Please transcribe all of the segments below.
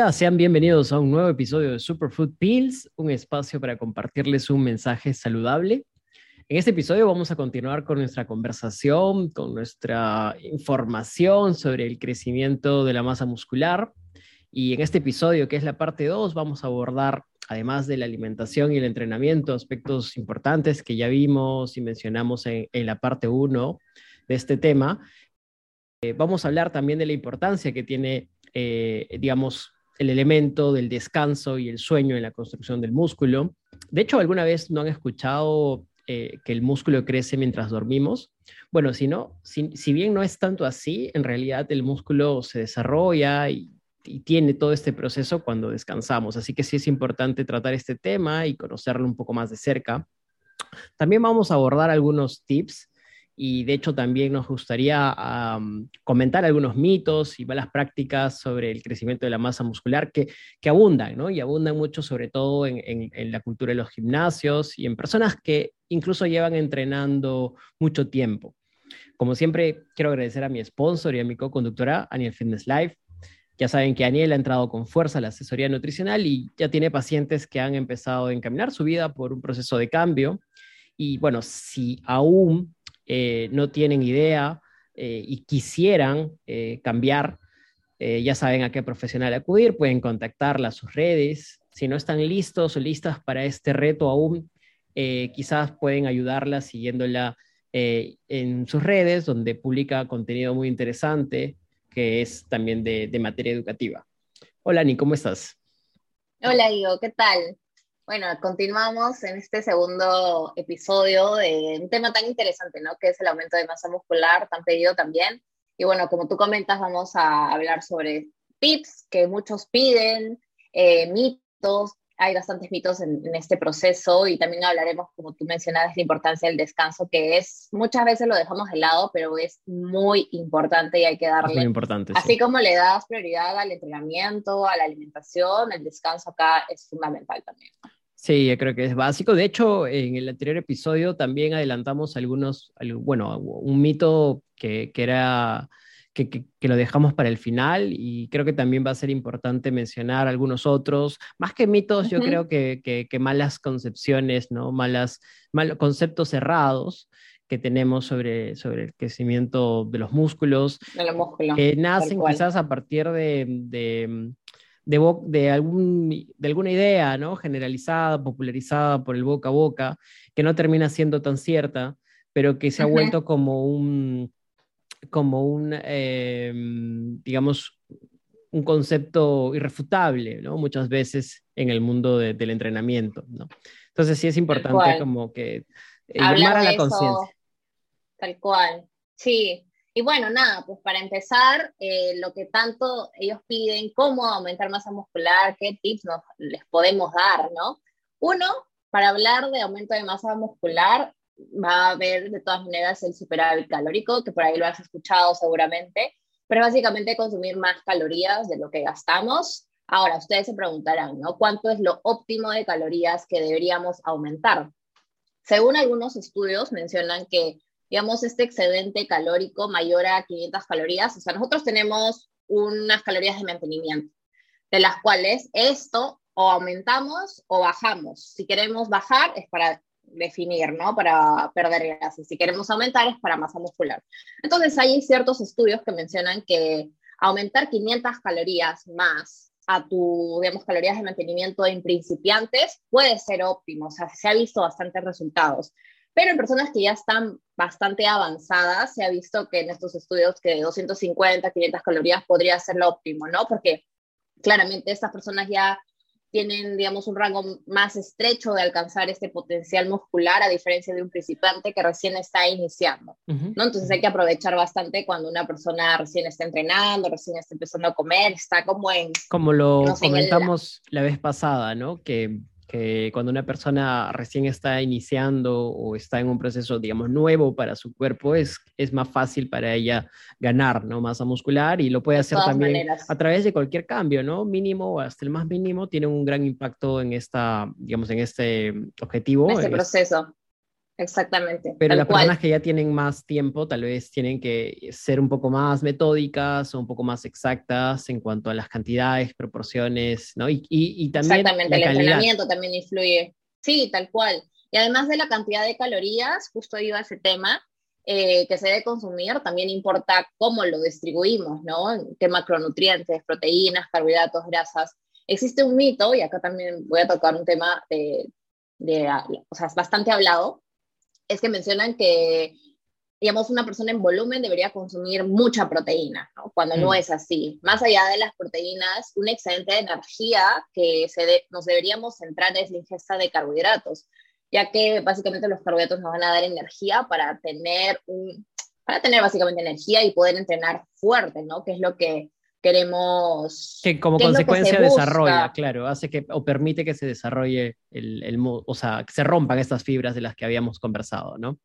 Hola, sean bienvenidos a un nuevo episodio de Superfood Pills, un espacio para compartirles un mensaje saludable. En este episodio vamos a continuar con nuestra conversación, con nuestra información sobre el crecimiento de la masa muscular. Y en este episodio, que es la parte 2, vamos a abordar, además de la alimentación y el entrenamiento, aspectos importantes que ya vimos y mencionamos en, la parte 1 de este tema. Eh, vamos a hablar también de la importancia que tiene eh, digamos, el elemento del descanso y el sueño en la construcción del músculo. De hecho, ¿alguna vez no han escuchado eh, que el músculo crece mientras dormimos? Bueno, si no, si, bien no es tanto así, en realidad el músculo se desarrolla y, y tiene todo este proceso cuando descansamos. Así que sí es importante tratar este tema y conocerlo un poco más de cerca. También vamos a abordar algunos tips y de hecho también nos gustaría comentar algunos mitos y malas prácticas sobre el crecimiento de la masa muscular que, abundan, ¿no? Y abundan mucho sobre todo en, en, la cultura de los gimnasios y en personas que incluso llevan entrenando mucho tiempo. Como siempre, quiero agradecer a mi sponsor y a mi co-conductora, Aniel Fitness Life. Ya saben que Aniel ha entrado con fuerza a la asesoría nutricional y ya tiene pacientes que han empezado a encaminar su vida por un proceso de cambio. Y bueno, si aún eh, no tienen idea eh, y quisieran eh, cambiar, ya saben a qué profesional acudir, pueden contactarla a sus redes. Si no están listos o listas para este reto aún, quizás pueden ayudarla siguiéndola en sus redes, donde publica contenido muy interesante, que es también de, de materia educativa. Hola, Ani, ¿cómo estás? Hola, Diego, ¿qué tal? Bueno, continuamos en este segundo episodio de un tema tan interesante, ¿no? Que es el aumento de masa muscular, tan pedido también. Y bueno, como tú comentas, vamos a hablar sobre tips que muchos piden, eh, mitos, hay bastantes mitos en, este proceso y también hablaremos, como tú mencionabas, la importancia del descanso, que es, muchas veces lo dejamos de lado, pero es muy importante y hay que darle. muy importante. Así como le das prioridad al entrenamiento, a la alimentación, el descanso acá es fundamental también. Sí, yo creo que es básico. De hecho, en el anterior episodio también adelantamos algunos, bueno, un mito que, que era que, que, lo dejamos para el final y creo que también va a ser importante mencionar algunos otros, más que mitos, yo creo que, que, malas concepciones, ¿no? Malas, malos conceptos cerrados que tenemos sobre, sobre el crecimiento de los músculos, de los músculos que nacen quizás a partir de, de de, algún, de alguna idea ¿no? generalizada, popularizada por el boca a boca, que no termina siendo tan cierta, pero que se ha vuelto como un, como un em, digamos, un concepto irrefutable, ¿no? Muchas veces en el mundo del entrenamiento, ¿no? Entonces sí es importante como que eh, llamar a la conciencia. Tal cual, sí. Y bueno, nada, pues para empezar, eh, lo que tanto ellos piden, cómo aumentar masa muscular, qué tips nos, les podemos dar, ¿no? Uno, para hablar de aumento de masa muscular, va a haber de todas maneras el superávit calórico, que por ahí lo has escuchado seguramente, pero básicamente consumir más calorías de lo que gastamos. Ahora, ustedes se preguntarán, ¿no? ¿Cuánto es lo óptimo de calorías que deberíamos aumentar? Según algunos estudios, mencionan que digamos, este excedente calórico mayor a 500 calorías. O sea, nosotros tenemos unas calorías de mantenimiento, de las cuales esto o aumentamos o bajamos. Si queremos bajar es para definir, ¿no? Para perder grasa. Si queremos aumentar es para masa muscular. Entonces hay ciertos estudios que mencionan que aumentar 500 calorías más a tu, digamos, calorías de mantenimiento en principiantes puede ser óptimo. O sea, se ha visto bastantes resultados. Pero en personas que ya están bastante avanzadas, se ha visto que en estos estudios que 250, 500 calorías podría ser lo óptimo, ¿no? Porque claramente estas personas ya tienen, digamos, un rango más estrecho de alcanzar este potencial muscular, a diferencia de un principiante que recién está iniciando, ¿no? Entonces hay que aprovechar bastante cuando una persona recién está entrenando, recién está empezando a comer, está como en... Como lo comentamos la vez pasada, ¿no? Que que cuando una persona recién está iniciando o está en un proceso, digamos, nuevo para su cuerpo, es, es más fácil para ella ganar, ¿no? Masa muscular y lo puede hacer también a través de cualquier cambio, ¿no? Mínimo o hasta el más mínimo tiene un gran impacto en esta, digamos, en este objetivo. En este proceso. Exactamente. Pero las personas que ya tienen más tiempo tal vez tienen que ser un poco más metódicas o un poco más exactas en cuanto a las cantidades, proporciones, ¿no? Y, y, también... Exactamente, el entrenamiento también influye. Sí, tal cual. Y además de la cantidad de calorías, justo iba a ese tema, eh, que se debe consumir, también importa cómo lo distribuimos, ¿no? ¿Qué macronutrientes, proteínas, carbohidratos, grasas? Existe un mito, y acá también voy a tocar un tema de, de o sea, es bastante hablado, es que mencionan que, digamos, una persona en volumen debería consumir mucha proteína, ¿no? cuando no mm. es así. Más allá de las proteínas, un excedente de energía que se nos deberíamos centrar es la ingesta de carbohidratos, ya que básicamente los carbohidratos nos van a dar energía para tener un para tener básicamente energía y poder entrenar fuerte, ¿no? Que es lo que queremos... Que como consecuencia desarrolla, claro, hace que, o permite que se desarrolle el, el, o sea, que se rompan estas fibras de las que habíamos conversado, ¿no?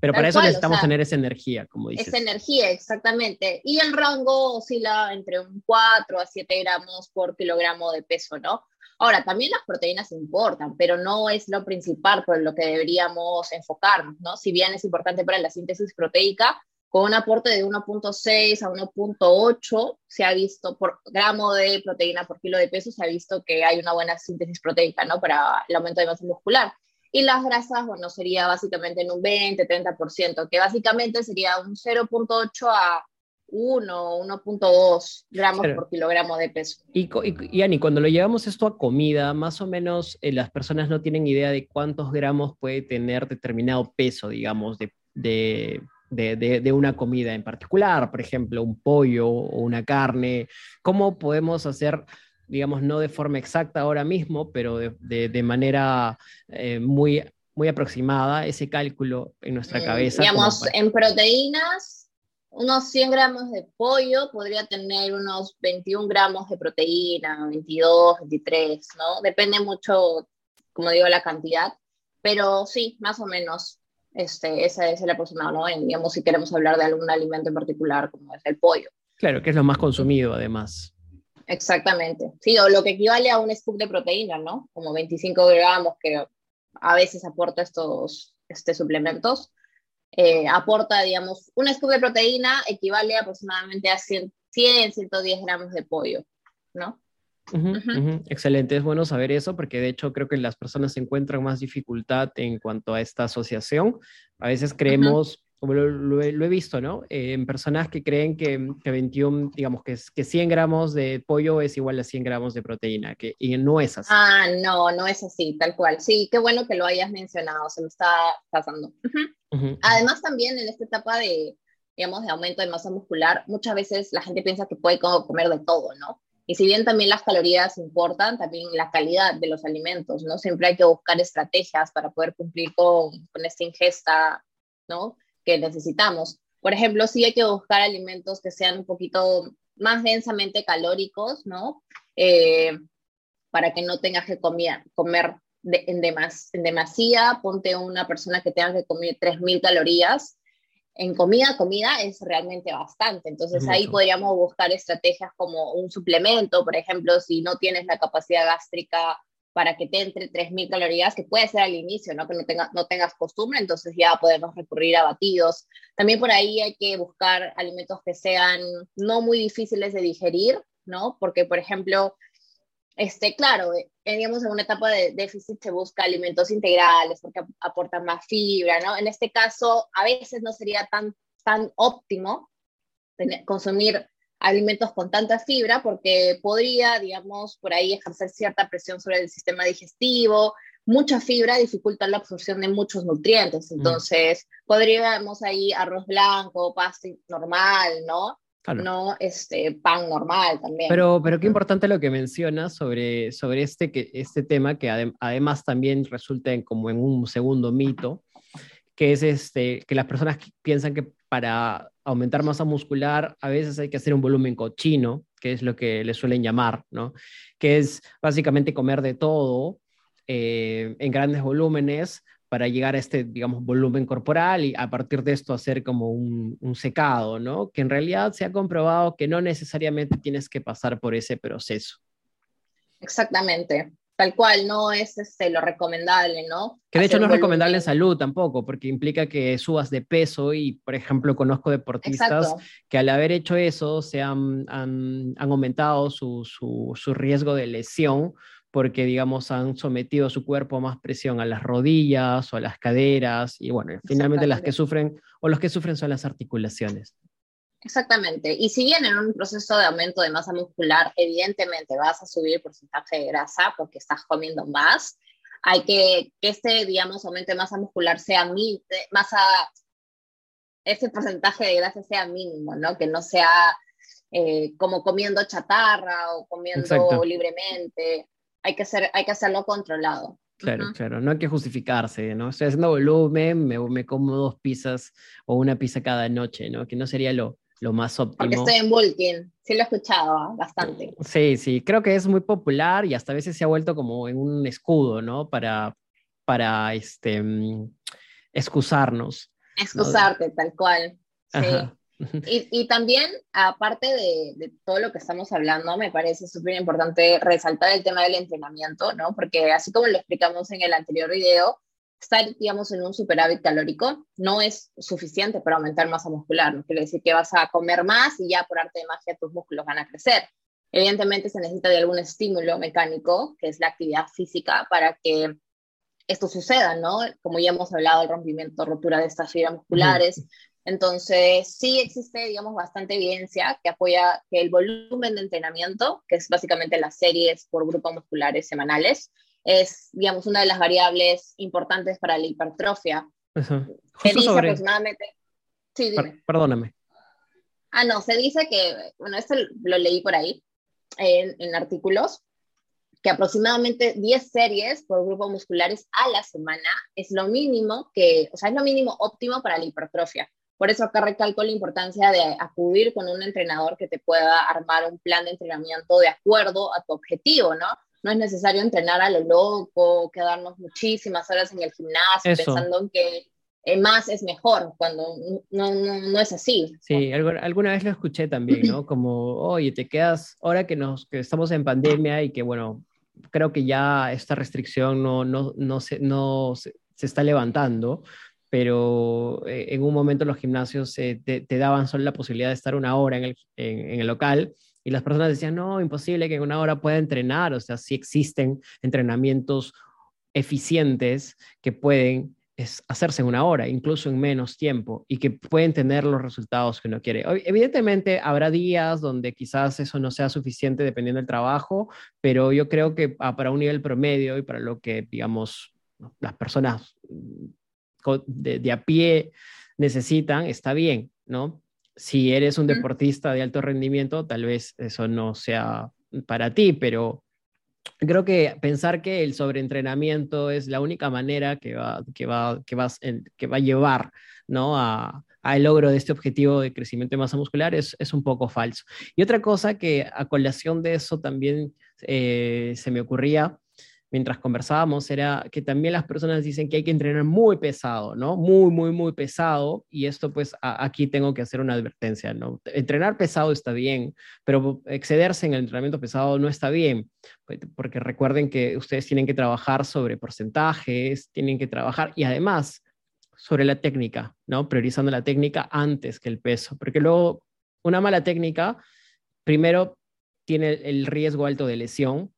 Pero para eso necesitamos tener esa energía, como dices. Esa energía, exactamente. Y el rango oscila entre un 4 a 7 gramos por kilogramo de peso, ¿no? Ahora, también las proteínas importan, pero no es lo principal por lo que deberíamos enfocarnos, ¿no? Si bien es importante para la síntesis proteica, con un aporte de 1.6 a 1.8 se ha visto por gramo de proteína por kilo de peso, se ha visto que hay una buena síntesis proteica, ¿no? Para el aumento de masa muscular. Y las grasas, bueno, sería básicamente en un 20, 30%, que básicamente sería un 0.8 a 1, 1.2 gramos por kilogramo de peso. Y, y, Ani, cuando lo llevamos esto a comida, más o menos eh, las personas no tienen idea de cuántos gramos puede tener determinado peso, digamos, de, de de, una comida en particular, por ejemplo, un pollo o una carne, ¿cómo podemos hacer, digamos, no de forma exacta ahora mismo, pero de, manera eh, muy, muy aproximada ese cálculo en nuestra mm, cabeza? Digamos, en proteínas, unos 100 gramos de pollo podría tener unos 21 gramos de proteína, 22, 23, ¿no? Depende mucho, como digo, la cantidad, pero sí, más o menos este, ese es el aproximado, ¿no? digamos, si queremos hablar de algún alimento en particular, como es el pollo. Claro, que es lo más consumido, además. Exactamente. Sí, o lo que equivale a un scoop de proteína, ¿no? Como 25 gramos que a veces aporta estos este, suplementos. Eh, aporta, digamos, un scoop de proteína equivale aproximadamente a 100, 100, 110 gramos de pollo, ¿no? Excelente, es bueno saber eso porque de hecho creo que las personas encuentran más dificultad en cuanto a esta asociación. A veces creemos, como lo, he, visto, ¿no? Eh, en personas que creen que, que 21, digamos, que, que 100 gramos de pollo es igual a 100 gramos de proteína, que, y no es así. Ah, no, no es así, tal cual. Sí, qué bueno que lo hayas mencionado, se me está pasando. Además también en esta etapa de, digamos, de aumento de masa muscular, muchas veces la gente piensa que puede comer de todo, ¿no? Y si bien también las calorías importan, también la calidad de los alimentos, ¿no? Siempre hay que buscar estrategias para poder cumplir con, con esta ingesta, ¿no? Que necesitamos. Por ejemplo, sí hay que buscar alimentos que sean un poquito más densamente calóricos, ¿no? Eh, para que no tengas que comer, comer en, demas, en demasía, ponte una persona que tenga que comer 3.000 calorías en comida, comida es realmente bastante. Entonces ahí podríamos buscar estrategias como un suplemento, por ejemplo, si no tienes la capacidad gástrica para que te entre 3.000 calorías, que puede ser al inicio, ¿no? que no, tenga, no tengas costumbre, entonces ya podemos recurrir a batidos. También por ahí hay que buscar alimentos que sean no muy difíciles de digerir, ¿no? Porque, por ejemplo, este, claro, eh, digamos, en una etapa de déficit se busca alimentos integrales porque aportan más fibra, ¿no? En este caso, a veces no sería tan, tan óptimo consumir alimentos con tanta fibra porque podría, digamos, por ahí ejercer cierta presión sobre el sistema digestivo. Mucha fibra dificulta la absorción de muchos nutrientes, mm. entonces podríamos ahí arroz blanco, pasta normal, ¿no? No este, pan normal también. Pero, pero qué importante lo que mencionas sobre, sobre este, que, este tema, que además también resulta en, como en un segundo mito, que es este, que las personas piensan que para aumentar masa muscular a veces hay que hacer un volumen cochino, que es lo que le suelen llamar, ¿no? Que es básicamente comer de todo eh, en grandes volúmenes para llegar a este, digamos, volumen corporal y a partir de esto hacer como un, secado, ¿no? Que en realidad se ha comprobado que no necesariamente tienes que pasar por ese proceso. Exactamente, tal cual, no es este, lo recomendable, ¿no? Que de hecho no es recomendable en salud tampoco, porque implica que subas de peso y, por ejemplo, conozco deportistas que al haber hecho eso se han, han, aumentado su, su, su, riesgo de lesión porque, digamos, han sometido su cuerpo a más presión a las rodillas o a las caderas y, bueno, finalmente las que sufren o los que sufren son las articulaciones. Exactamente. Y si bien en un proceso de aumento de masa muscular, evidentemente vas a subir el porcentaje de grasa porque estás comiendo más, hay que que este, digamos, aumento de masa muscular sea mi, masa, ese porcentaje de grasa sea mínimo, ¿no? Que no sea eh, como comiendo chatarra o comiendo libremente. Hay que, ser, hay que hacerlo controlado. Claro, claro, no hay que justificarse, ¿no? Estoy haciendo volumen, me, me como dos pizzas o una pizza cada noche, ¿no? Que no sería lo, lo más óptimo. Porque estoy en bulking, sí lo he escuchado ¿ah? bastante. Sí, sí, creo que es muy popular y hasta a veces se ha vuelto como en un escudo, ¿no? Para, para este, mm, excusarnos. Excusarte, tal cual. Sí. Y, y, también, aparte de, de, todo lo que estamos hablando, me parece súper importante resaltar el tema del entrenamiento, ¿no? Porque así como lo explicamos en el anterior video, estar, digamos, en un superávit calórico no es suficiente para aumentar masa muscular. No quiere decir que vas a comer más y ya por arte de magia tus músculos van a crecer. Evidentemente se necesita de algún estímulo mecánico, que es la actividad física, para que esto suceda, ¿no? Como ya hemos hablado, el rompimiento, rotura de estas fibras musculares. Entonces, sí existe, digamos, bastante evidencia que apoya que el volumen de entrenamiento, que es básicamente las series por grupos musculares semanales, es, digamos, una de las variables importantes para la hipertrofia. Se dice aproximadamente... Sí, dime. perdóname. Ah, no, se dice que, bueno, esto lo leí por ahí, en, en artículos, que aproximadamente 10 series por grupo musculares a la semana es lo mínimo que, o sea, es lo mínimo óptimo para la hipertrofia. Por eso acá recalco la importancia de acudir con un entrenador que te pueda armar un plan de entrenamiento de acuerdo a tu objetivo, ¿no? no es necesario entrenar a lo loco, quedarnos muchísimas horas en el gimnasio pensando en que eh, más es mejor, cuando no, no, es así. Sí, alguna vez lo escuché también, ¿no? Como, oye, te quedas, ahora que, nos, que estamos en pandemia y que, bueno, creo que ya esta restricción no, no, no, se, no se, está levantando, pero eh, en un momento los gimnasios te, daban solo la posibilidad de estar una hora en el, en el local y las personas decían, no, imposible que en una hora pueda entrenar. O sea, sí existen entrenamientos eficientes que pueden hacerse en una hora, incluso en menos tiempo, y que pueden tener los resultados que uno quiere. Evidentemente, habrá días donde quizás eso no sea suficiente dependiendo del trabajo, pero yo creo que ah, para un nivel promedio y para lo que, digamos, las personas mm, de, de a pie necesitan, está bien, ¿no? si eres un deportista de alto rendimiento, tal vez eso no sea para ti, pero creo que pensar que el sobreentrenamiento es la única manera que va, que va, que vas que va a llevar ¿no? a, al logro de este objetivo de crecimiento de masa muscular es, es, un poco falso. Y otra cosa que a colación de eso también eh, se me ocurría mientras conversábamos era que también las personas dicen que hay que entrenar muy pesado, ¿no? Muy, muy, muy pesado. Y esto pues aquí tengo que hacer una advertencia, ¿no? Entrenar pesado está bien, pero excederse en el entrenamiento pesado no está bien, pues, porque recuerden que ustedes tienen que trabajar sobre porcentajes, tienen que trabajar y además sobre la técnica, ¿no? Priorizando la técnica antes que el peso, porque luego una mala técnica, primero tiene el riesgo alto de lesión,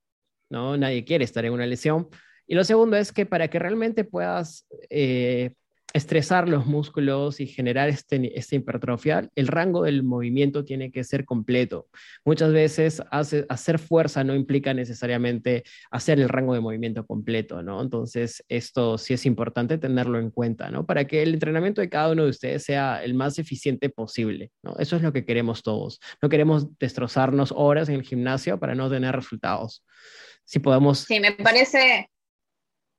¿no? Nadie quiere estar en una lesión. Y lo segundo es que para que realmente puedas eh, estresar los músculos y generar este, esta hipertrofia, el rango del movimiento tiene que ser completo. Muchas veces hacer fuerza no implica necesariamente hacer el rango de movimiento completo, ¿no? Entonces, esto sí es importante tenerlo en cuenta, ¿no? Para que el entrenamiento de cada uno de ustedes sea el más eficiente posible. Eso es lo que queremos todos. No queremos destrozarnos horas en el gimnasio para no tener resultados si podemos... Sí, me parece,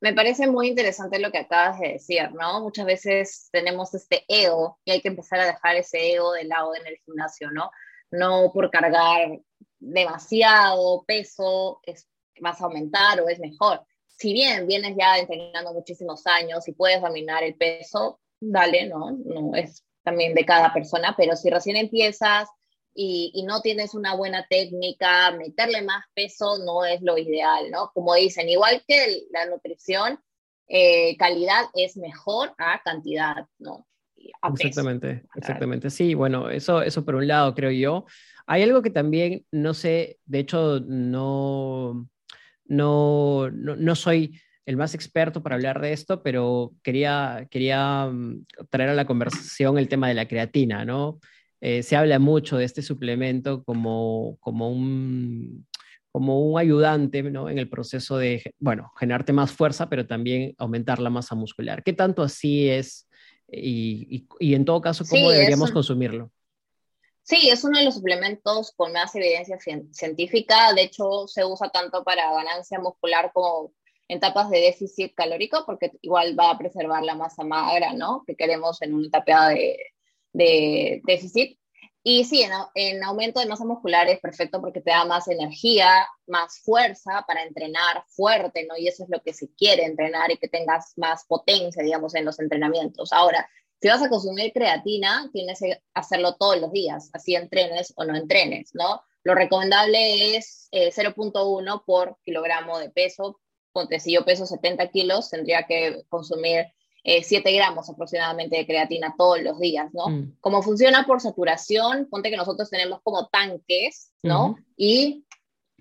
me parece muy interesante lo que acabas de decir, ¿no? Muchas veces tenemos este ego y hay que empezar a dejar ese ego de lado en el gimnasio, ¿no? No por cargar demasiado peso es, vas a aumentar o es mejor. Si bien vienes ya entrenando muchísimos años y puedes dominar el peso, dale, ¿no? No es también de cada persona, pero si recién empiezas y, no tienes una buena técnica, meterle más peso no es lo ideal, ¿no? Como dicen, igual que la nutrición, eh, calidad es mejor a cantidad, ¿no? exactamente, exactamente. Sí, bueno, eso, eso por un lado, creo yo. Hay algo que también, no sé, de hecho, no, no, no, soy el más experto para hablar de esto, pero quería, quería mm, traer a la conversación el tema de la creatina, ¿no? Eh, se habla mucho de este suplemento como, como, un, como un ayudante ¿no? en el proceso de, bueno, generarte más fuerza, pero también aumentar la masa muscular. ¿Qué tanto así es? Y, y, en todo caso, ¿cómo deberíamos consumirlo? Sí, es uno de los suplementos con más evidencia científica. De hecho, se usa tanto para ganancia muscular como en etapas de déficit calórico, porque igual va a preservar la masa magra, ¿no? Que queremos en una etapa de, de déficit. Y sí, en, aumento de masa muscular es perfecto porque te da más energía, más fuerza para entrenar fuerte, ¿no? Y eso es lo que se quiere, entrenar y que tengas más potencia, digamos, en los entrenamientos. Ahora, si vas a consumir creatina, tienes que hacerlo todos los días, así entrenes o no entrenes, ¿no? Lo recomendable es 0.1 eh, por kilogramo de peso. Ponte, si yo peso 70 kilos, tendría que consumir 7 eh, gramos aproximadamente de creatina todos los días, ¿no? Mm. Como funciona por saturación, ponte que nosotros tenemos como tanques, ¿no? Y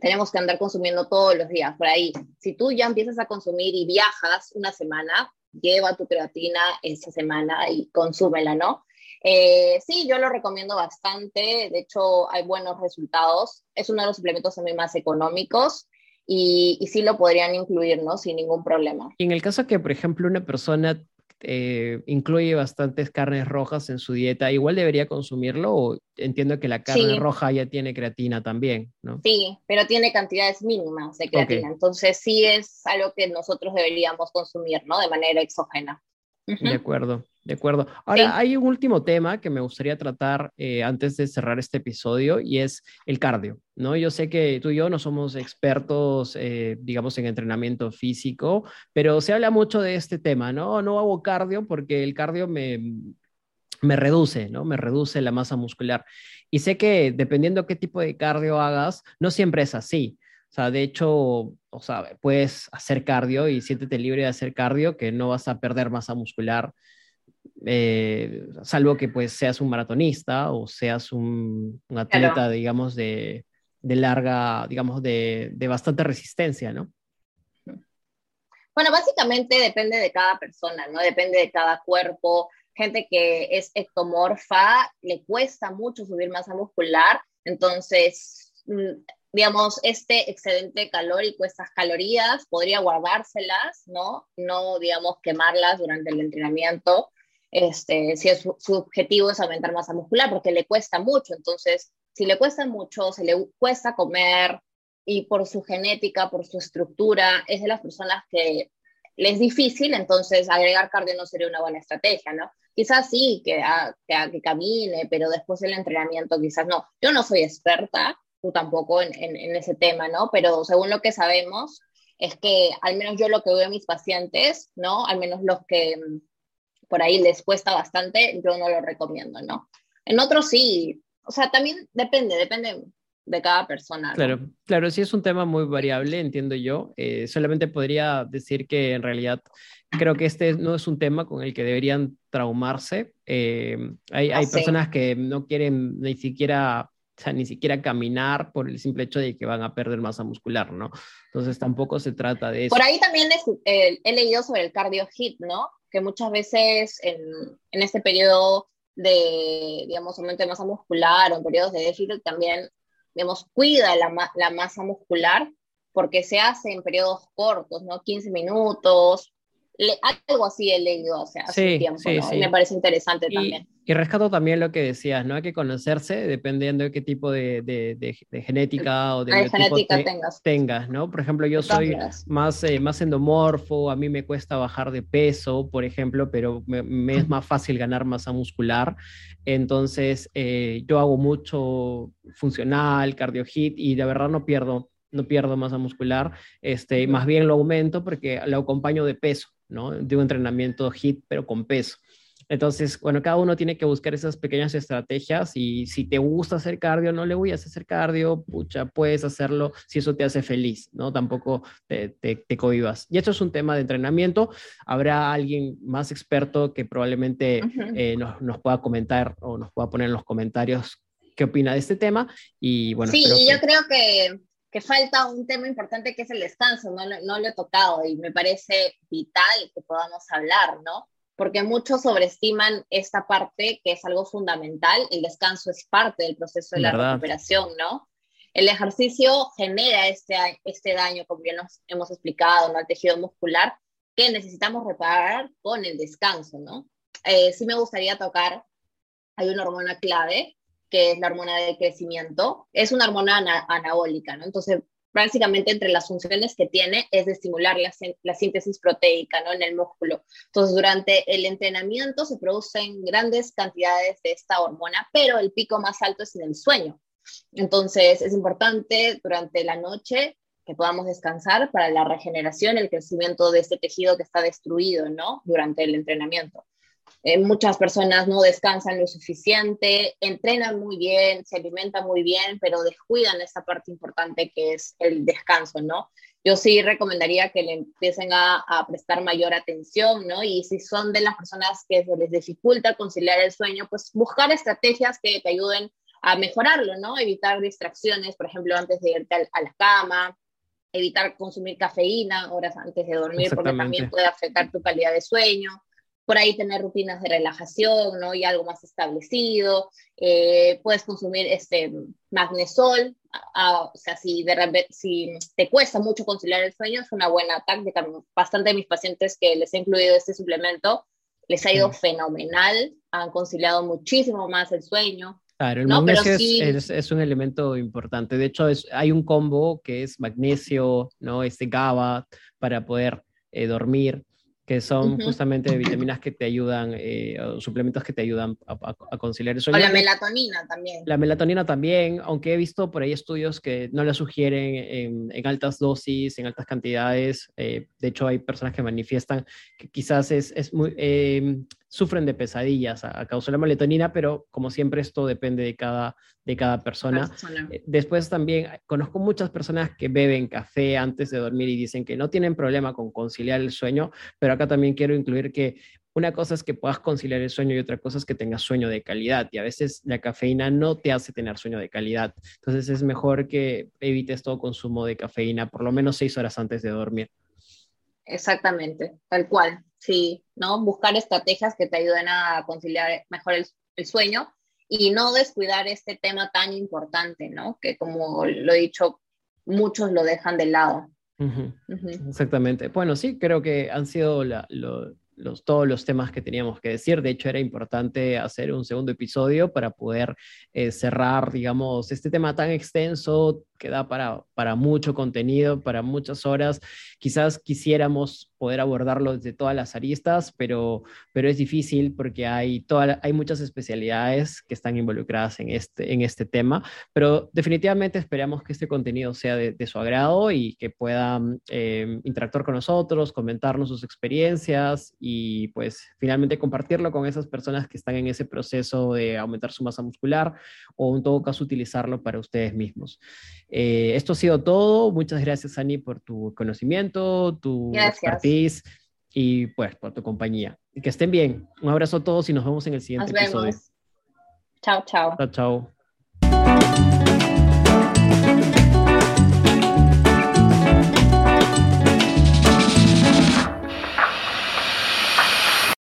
tenemos que andar consumiendo todos los días por ahí. Si tú ya empiezas a consumir y viajas una semana, lleva tu creatina esa semana y consúmela, ¿no? Eh, sí, yo lo recomiendo bastante, de hecho hay buenos resultados, es uno de los suplementos también más económicos y, y sí lo podrían incluir, ¿no? Sin ningún problema. Y en el caso que, por ejemplo, una persona eh, incluye bastantes carnes rojas en su dieta, igual debería consumirlo o entiendo que la carne roja ya tiene creatina también, ¿no? Sí, pero tiene cantidades mínimas de creatina, entonces sí es algo que nosotros deberíamos consumir, ¿no? De manera exógena. De acuerdo. De acuerdo. Ahora, hay un último tema que me gustaría tratar eh, antes de cerrar este episodio y es el cardio, ¿no? Yo sé que tú y yo no somos expertos, eh, digamos, en entrenamiento físico, pero se habla mucho de este tema, ¿no? No hago cardio porque el cardio me, me reduce, ¿no? Me reduce la masa muscular. Y sé que dependiendo qué tipo de cardio hagas, no siempre es así. O sea, de hecho, o sea, puedes hacer cardio y siéntete libre de hacer cardio, que no vas a perder masa muscular eh, salvo que pues seas un maratonista o seas un, atleta, digamos, de, larga, digamos, de, de, bastante resistencia, ¿no? Bueno, básicamente depende de cada persona, ¿no? Depende de cada cuerpo. Gente que es ectomorfa, le cuesta mucho subir masa muscular, entonces, mm, digamos, este excedente calórico, estas calorías, podría guardárselas, ¿no? No, digamos, quemarlas durante el entrenamiento este, si es, su objetivo es aumentar masa muscular, porque le cuesta mucho. Entonces, si le cuesta mucho, se le cuesta comer y por su genética, por su estructura, es de las personas que le es difícil, entonces agregar cardio no sería una buena estrategia, ¿no? Quizás sí, que, que, camine, pero después del entrenamiento quizás no. Yo no soy experta, tú tampoco en, en, en ese tema, ¿no? Pero según lo que sabemos, es que al menos yo lo que veo en mis pacientes, ¿no? Al menos los que por ahí les cuesta bastante, yo no lo recomiendo, ¿no? En otros sí, o sea, también depende, depende de cada persona. Claro, claro, sí es un tema muy variable, entiendo yo. Eh, solamente podría decir que en realidad creo que este no es un tema con el que deberían traumarse. Eh, hay, hay personas que no quieren ni siquiera, o sea, ni siquiera caminar por el simple hecho de que van a perder masa muscular, ¿no? Entonces tampoco se trata de eso. Por ahí también eh, he leído sobre el cardio hit, ¿no? que muchas veces en, en este periodo de, digamos, aumento de masa muscular o en periodos de déficit también, digamos, cuida la, la masa muscular porque se hace en periodos cortos, ¿no? 15 minutos, algo así he leído hace, hace tiempo, ¿no? y me parece interesante también. Y rescato también lo que decías, ¿no? Hay que conocerse dependiendo de qué tipo de, de, de, genética o de genética tengas. tengas, ¿no? Por ejemplo, yo soy más, eh, más endomorfo, a mí me cuesta bajar de peso, por ejemplo, pero me, es más fácil ganar masa muscular. Entonces, eh, yo hago mucho funcional, cardio hit y de verdad no pierdo no pierdo masa muscular, este, más bien lo aumento porque lo acompaño de peso, ¿no? De un entrenamiento hit, pero con peso. Entonces, bueno, cada uno tiene que buscar esas pequeñas estrategias y si te gusta hacer cardio, no le voy a hacer cardio, pucha, puedes hacerlo si eso te hace feliz, ¿no? Tampoco te, te, cohibas. Y esto es un tema de entrenamiento. Habrá alguien más experto que probablemente eh, nos, nos, pueda comentar o nos pueda poner en los comentarios qué opina de este tema. Y bueno, sí, yo creo que, que, falta un tema importante que es el descanso, no, no lo he tocado y me parece vital que podamos hablar, ¿no? porque muchos sobreestiman esta parte que es algo fundamental, el descanso es parte del proceso de la recuperación, ¿no? El ejercicio genera este, este daño, como ya nos hemos explicado, ¿no? al tejido muscular, que necesitamos reparar con el descanso, ¿no? Eh, sí me gustaría tocar, hay una hormona clave, que es la hormona de crecimiento, es una hormona anabólica, ¿no? Entonces, básicamente entre las funciones que tiene es de estimular la, síntesis proteica ¿no? en el músculo. Entonces, durante el entrenamiento se producen grandes cantidades de esta hormona, pero el pico más alto es en el sueño. Entonces, es importante durante la noche que podamos descansar para la regeneración, el crecimiento de este tejido que está destruido, ¿no? Durante el entrenamiento. Eh, muchas personas no descansan lo suficiente, entrenan muy bien, se alimentan muy bien, pero descuidan esa parte importante que es el descanso, ¿no? Yo sí recomendaría que le empiecen a, a, prestar mayor atención, ¿no? Y si son de las personas que se les dificulta conciliar el sueño, pues buscar estrategias que te ayuden a mejorarlo, ¿no? Evitar distracciones, por ejemplo, antes de irte a la cama, evitar consumir cafeína horas antes de dormir, porque también puede afectar tu calidad de sueño por ahí tener rutinas de relajación, ¿no? Y algo más establecido. Eh, puedes consumir este magnesol, o sea, si, de si te cuesta mucho conciliar el sueño, es una buena táctica. Bastante de mis pacientes que les he incluido este suplemento, les ha ido fenomenal, han conciliado muchísimo más el sueño. Claro, el magnesio es, es, un elemento importante. De hecho, es, hay un combo que es magnesio, ¿no? Este GABA para poder eh, dormir que son justamente vitaminas que te ayudan, eh, suplementos que te ayudan a, conciliar el sueño. O la melatonina también. La melatonina también, aunque he visto por ahí estudios que no la sugieren en, altas dosis, en altas cantidades. Eh, de hecho, hay personas que manifiestan que quizás es, es muy, em, sufren de pesadillas a, causa de la melatonina, pero como siempre esto depende de cada, de cada persona. Eh, después también conozco muchas personas que beben café antes de dormir y dicen que no tienen problema con conciliar el sueño, pero también quiero incluir que una cosa es que puedas conciliar el sueño y otra cosa es que tengas sueño de calidad. Y a veces la cafeína no te hace tener sueño de calidad. Entonces es mejor que evites todo consumo de cafeína por lo menos seis horas antes de dormir. Exactamente, tal cual, sí, ¿no? Buscar estrategias que te ayuden a conciliar mejor el, sueño y no descuidar este tema tan importante, ¿no? Que como lo he dicho, muchos lo dejan de lado. Exactamente. Bueno, sí, creo que han sido la, los, todos los temas que teníamos que decir. De hecho, era importante hacer un segundo episodio para poder eh, cerrar, digamos, este tema tan extenso que da para, para mucho contenido, para muchas horas. Quizás quisiéramos poder abordarlo desde todas las aristas, pero, pero es difícil porque hay, toda, hay muchas especialidades que están involucradas en este, en este tema, pero definitivamente esperamos que este contenido sea de, su agrado y que puedan eh, interactuar con nosotros, comentarnos sus experiencias y pues finalmente compartirlo con esas personas que están en ese proceso de aumentar su masa muscular o en todo caso utilizarlo para ustedes mismos. Eh, esto ha sido todo. Muchas gracias, Ani, por tu conocimiento, tu expertise y pues por tu compañía. Que estén bien. Un abrazo a todos y nos vemos en el siguiente episodio. Chao, chao. Chao, chao.